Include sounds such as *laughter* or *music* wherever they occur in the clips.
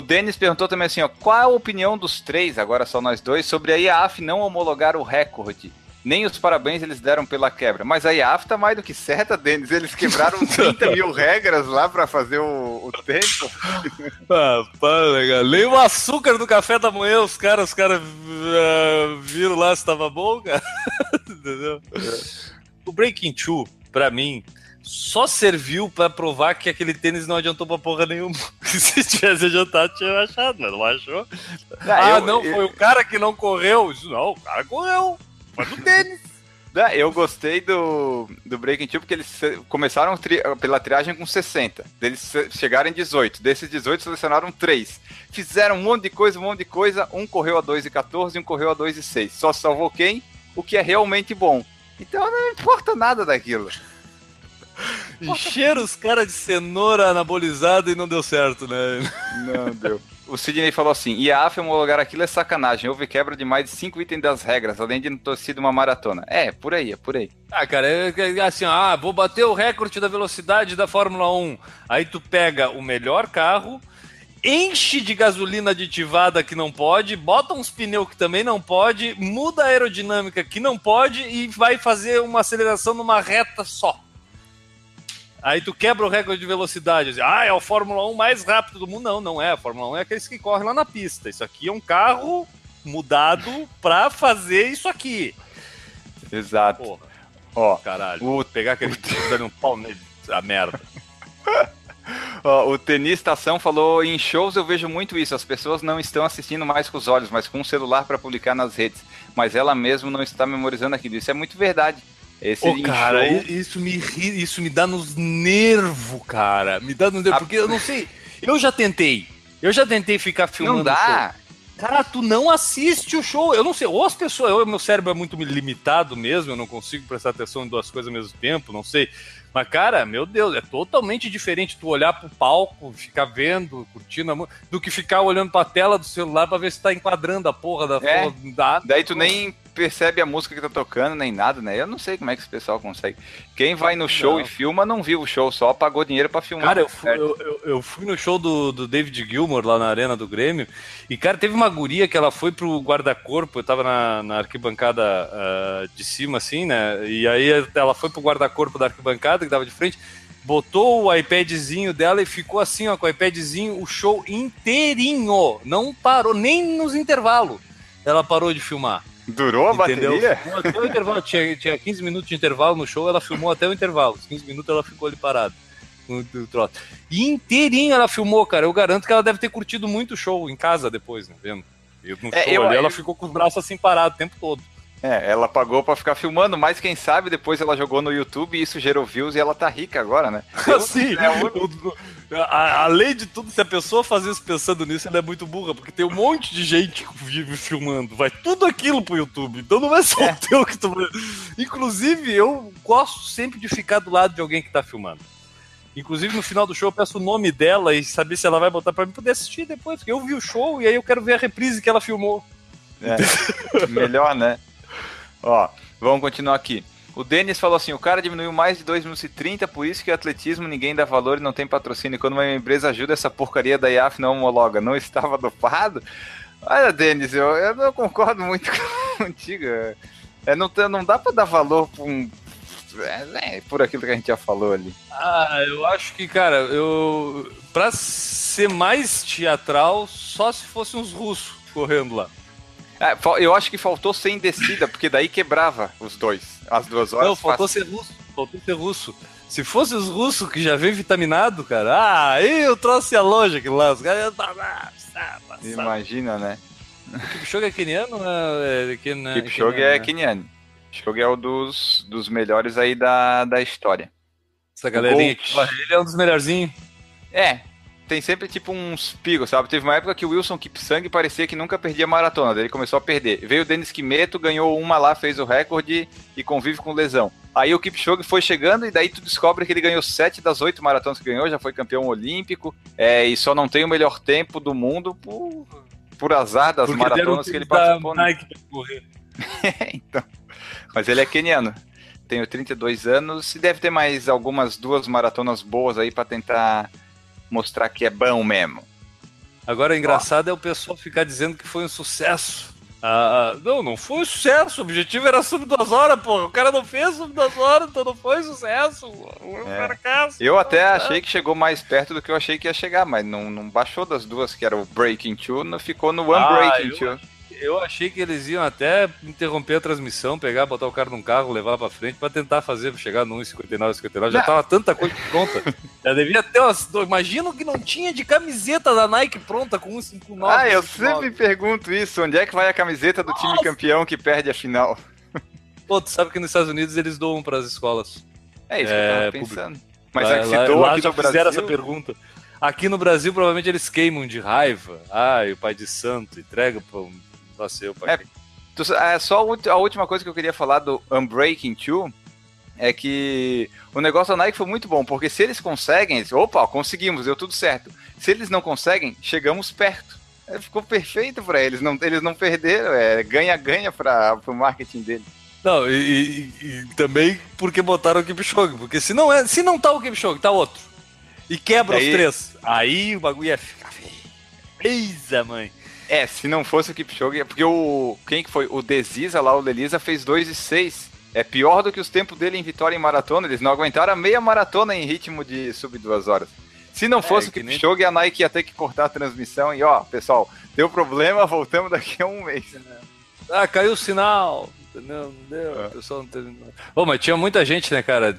o Denis perguntou também assim, ó, qual a opinião dos três, agora só nós dois, sobre a IAF não homologar o recorde? Nem os parabéns eles deram pela quebra. Mas a IAF tá mais do que certa, Denis. Eles quebraram *laughs* 30 mil regras lá para fazer o, o tempo. *laughs* Ah, pá, legal. Nem o açúcar do café da manhã, os caras, os caras uh, viram lá se tava bom, cara. *laughs* Entendeu? O Breaking Two, pra mim, só serviu para provar que aquele tênis não adiantou pra porra nenhuma. *laughs* Se tivesse adiantado, tinha achado, mas não achou. Ah, eu, não, eu, foi eu... o cara que não correu. Não, o cara correu. Foi do tênis. *laughs* Eu gostei do, do Breaking Two porque eles começaram tri, pela triagem com 60. Eles chegaram em 18. Desses 18, selecionaram 3. Fizeram um monte de coisa, um monte de coisa. Um correu a 2,14 e um correu a 2,6. Só salvou quem? O que é realmente bom. Então não importa nada daquilo. Encheram os caras de cenoura anabolizada e não deu certo, né? Não deu. O Sidney falou assim: e a AF homologar aquilo é sacanagem. Houve quebra de mais de cinco itens das regras, além de não ter sido uma maratona. É, por aí, é por aí. Ah, cara, é, é assim, ah, vou bater o recorde da velocidade da Fórmula 1. Aí tu pega o melhor carro, enche de gasolina aditivada que não pode, bota uns pneus que também não pode, muda a aerodinâmica que não pode e vai fazer uma aceleração numa reta só. Aí tu quebra o recorde de velocidade. Assim, ah, é o Fórmula 1 mais rápido do mundo. Não, não é. A Fórmula 1 é aqueles que correm lá na pista. Isso aqui é um carro mudado pra fazer isso aqui. Exato. Porra. Ó, caralho. Vou pegar aquele o... dando um pau nele. A merda. *laughs* Ó, o tenista ação falou: em shows eu vejo muito isso. As pessoas não estão assistindo mais com os olhos, mas com um celular para publicar nas redes. Mas ela mesmo não está memorizando aquilo. Isso é muito verdade. Esse oh, cara, isso me isso me dá nos nervos, cara. Me dá nos nervos, porque eu não sei. Eu já tentei. Eu já tentei ficar filmando. Não dá. Cara, tu não assiste o show. Eu não sei. Ou as pessoas. Eu, meu cérebro é muito limitado mesmo. Eu não consigo prestar atenção em duas coisas ao mesmo tempo. Não sei. Mas, cara, meu Deus, é totalmente diferente tu olhar pro palco, ficar vendo, curtindo a música, do que ficar olhando pra tela do celular pra ver se tá enquadrando a porra da. É, porra, da... Daí tu nem percebe a música que tá tocando, nem nada, né? Eu não sei como é que esse pessoal consegue. Quem vai no show não. e filma não viu o show, só pagou dinheiro para filmar. Cara, eu fui, eu, eu, eu fui, no show do, do David Gilmour lá na arena do Grêmio, e, cara, teve uma guria que ela foi pro guarda-corpo, eu tava na, na arquibancada uh, de cima, assim, né? E aí ela foi pro guarda-corpo da arquibancada, que tava de frente, botou o iPadzinho dela e ficou assim, ó, com o iPadzinho o show inteirinho. Não parou, nem nos intervalos ela parou de filmar. Durou a Entendeu? bateria? Até o intervalo, tinha, tinha 15 minutos de intervalo no show, ela filmou até o intervalo. Os 15 minutos ela ficou ali parada. E inteirinho ela filmou, cara. Eu garanto que ela deve ter curtido muito o show em casa depois, né? Vendo? E no é, eu, ali, eu... ela ficou com os braços assim parados o tempo todo. É, ela pagou para ficar filmando, mas quem sabe depois ela jogou no YouTube e isso gerou views e ela tá rica agora, né? *laughs* Sim, é muito... além de tudo, se a pessoa fazer isso pensando nisso, ela é muito burra, porque tem um monte de gente que vive filmando, vai tudo aquilo pro YouTube, então não é só é. *laughs* o teu que tu... Inclusive, eu gosto sempre de ficar do lado de alguém que tá filmando. Inclusive, no final do show, eu peço o nome dela e saber se ela vai botar para mim poder assistir depois, porque eu vi o show e aí eu quero ver a reprise que ela filmou. É, melhor, né? Ó, vamos continuar aqui. O Denis falou assim: o cara diminuiu mais de 2 minutos e 30, por isso que o atletismo ninguém dá valor e não tem patrocínio. Quando uma empresa ajuda, essa porcaria da IAF não homologa. Não estava dopado? Olha, Denis, eu, eu não concordo muito *laughs* contigo. É, não, não dá para dar valor por um. É, é, por aquilo que a gente já falou ali. Ah, eu acho que, cara, eu. Pra ser mais teatral, só se fossem uns russos correndo lá. É, eu acho que faltou sem descida, porque daí quebrava os dois, as duas horas. Não, faltou fácil. ser russo. Faltou ser russo. Se fosse os russos que já vem vitaminado, cara, ah, aí eu trouxe a loja aqui lá, os caras Imagina, né? O Kipchoge é keniano? É, é, né? Kipchoge é keniano. Kipchoge é um dos, dos melhores aí da, da história. Essa galerinha aqui, ele é um dos melhorzinhos. É, tem sempre tipo uns picos, sabe? Teve uma época que o Wilson Kipsang parecia que nunca perdia maratona, daí ele começou a perder. Veio o Denis Kimeto, ganhou uma lá, fez o recorde e convive com lesão. Aí o Kipchoge foi chegando e daí tu descobre que ele ganhou sete das oito maratonas que ganhou, já foi campeão olímpico é, e só não tem o melhor tempo do mundo por, por azar das Porque maratonas que ele participou. Né? Nike pra correr. *laughs* então, mas ele é keniano. Tenho 32 anos e deve ter mais algumas duas maratonas boas aí para tentar mostrar que é bom mesmo. Agora, engraçado é o pessoal ficar dizendo que foi um sucesso. Ah, não, não foi um sucesso. O objetivo era sub duas horas, porra. O cara não fez sub duas horas, então não foi sucesso. Um é. Eu até achei que chegou mais perto do que eu achei que ia chegar, mas não, não baixou das duas, que era o Breaking Two, não ficou no Unbreaking ah, Two eu achei que eles iam até interromper a transmissão, pegar, botar o cara num carro, levar pra frente pra tentar fazer, chegar no 1,59, 59. Já tava tanta coisa pronta. *laughs* Já devia ter umas. Imagino que não tinha de camiseta da Nike pronta com 1,59. Ah, eu sempre pergunto isso. Onde é que vai a camiseta do Nossa. time campeão que perde a final? *laughs* Pô, tu sabe que nos Estados Unidos eles doam pras escolas. É isso é, que eu tava é, pensando. Mas lá, é que se doa aqui no Brasil... fizeram essa pergunta. Aqui no Brasil, provavelmente eles queimam de raiva. E o pai de santo entrega pra um Nasceu, pai. É, é, só a última coisa que eu queria falar do Unbreaking 2 é que o negócio da Nike foi muito bom, porque se eles conseguem, eles, opa, conseguimos, deu tudo certo. Se eles não conseguem, chegamos perto. É, ficou perfeito para eles, não, eles não perderam, é ganha-ganha para o marketing deles. Não, e, e, e, também porque botaram o Kipchoge, porque se não, é, se não tá o Kipchoge, tá outro. E quebra aí, os três. Aí o bagulho ia ficar feio. Eisa, mãe. É, se não fosse o Kipchoge, é porque o. Quem que foi? O Desisa lá, o Delisa, fez 2 e 6. É pior do que os tempos dele em vitória em maratona. Eles não aguentaram a meia maratona em ritmo de sub duas horas. Se não é, fosse é, o Kipchoge, nem... a Nike ia ter que cortar a transmissão e, ó, pessoal, deu problema, *laughs* voltamos daqui a um mês. Ah, caiu o sinal. Não, não deu, é. o pessoal não teve. Bom, mas tinha muita gente, né, cara?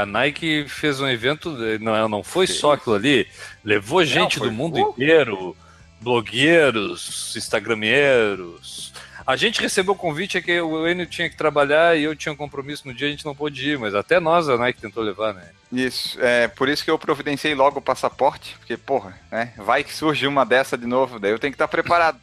A Nike fez um evento, não, não foi só aquilo ali, levou gente não, do mundo inteiro blogueiros, instagrameiros. A gente recebeu o convite é que o Enio tinha que trabalhar e eu tinha um compromisso no dia, a gente não pôde ir, mas até nós a Nike tentou levar, né? Isso, é por isso que eu providenciei logo o passaporte, porque, porra, né? Vai que surge uma dessa de novo, daí eu tenho que estar preparado.